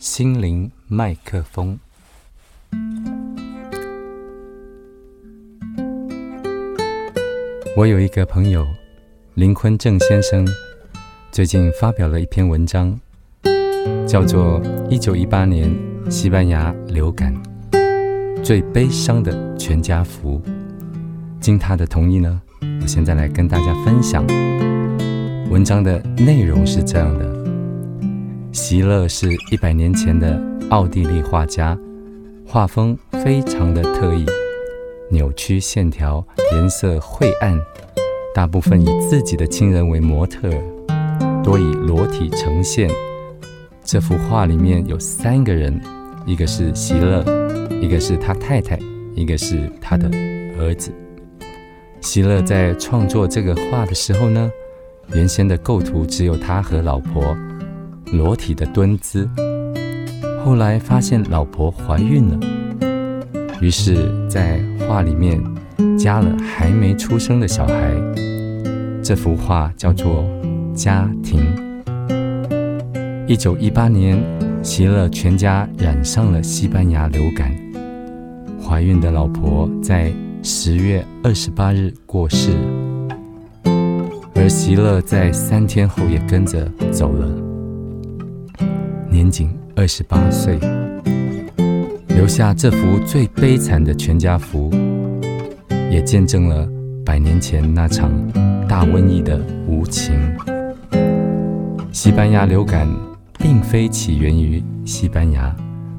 心灵麦克风。我有一个朋友林坤正先生，最近发表了一篇文章，叫做《一九一八年西班牙流感最悲伤的全家福》。经他的同意呢，我现在来跟大家分享文章的内容是这样的：席勒是一百年前的奥地利画家，画风非常的特异。扭曲线条，颜色晦暗，大部分以自己的亲人为模特，多以裸体呈现。这幅画里面有三个人，一个是席勒，一个是他太太，一个是他的儿子。席勒在创作这个画的时候呢，原先的构图只有他和老婆裸体的蹲姿，后来发现老婆怀孕了。于是，在画里面加了还没出生的小孩。这幅画叫做《家庭》。一九一八年，席勒全家染上了西班牙流感，怀孕的老婆在十月二十八日过世，而席勒在三天后也跟着走了，年仅二十八岁。留下这幅最悲惨的全家福，也见证了百年前那场大瘟疫的无情。西班牙流感并非起源于西班牙，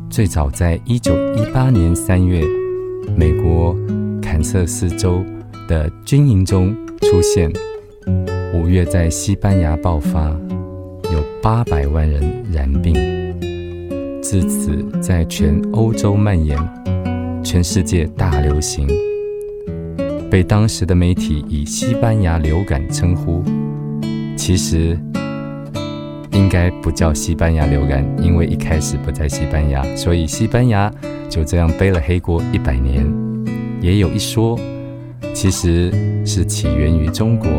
最早在一九一八年三月，美国堪萨斯州的军营中出现，五月在西班牙爆发，有八百万人染病。自此，在全欧洲蔓延，全世界大流行，被当时的媒体以“西班牙流感”称呼。其实，应该不叫西班牙流感，因为一开始不在西班牙，所以西班牙就这样背了黑锅一百年。也有一说，其实是起源于中国，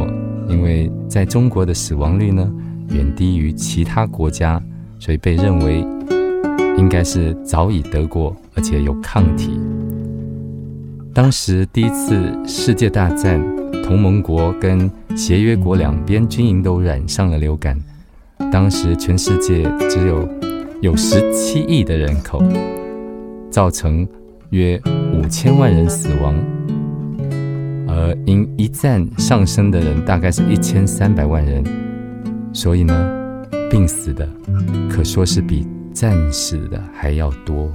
因为在中国的死亡率呢远低于其他国家，所以被认为。应该是早已得过，而且有抗体。当时第一次世界大战，同盟国跟协约国两边军营都染上了流感。当时全世界只有有十七亿的人口，造成约五千万人死亡，而因一战上升的人大概是一千三百万人，所以呢，病死的可说是比。战死的还要多。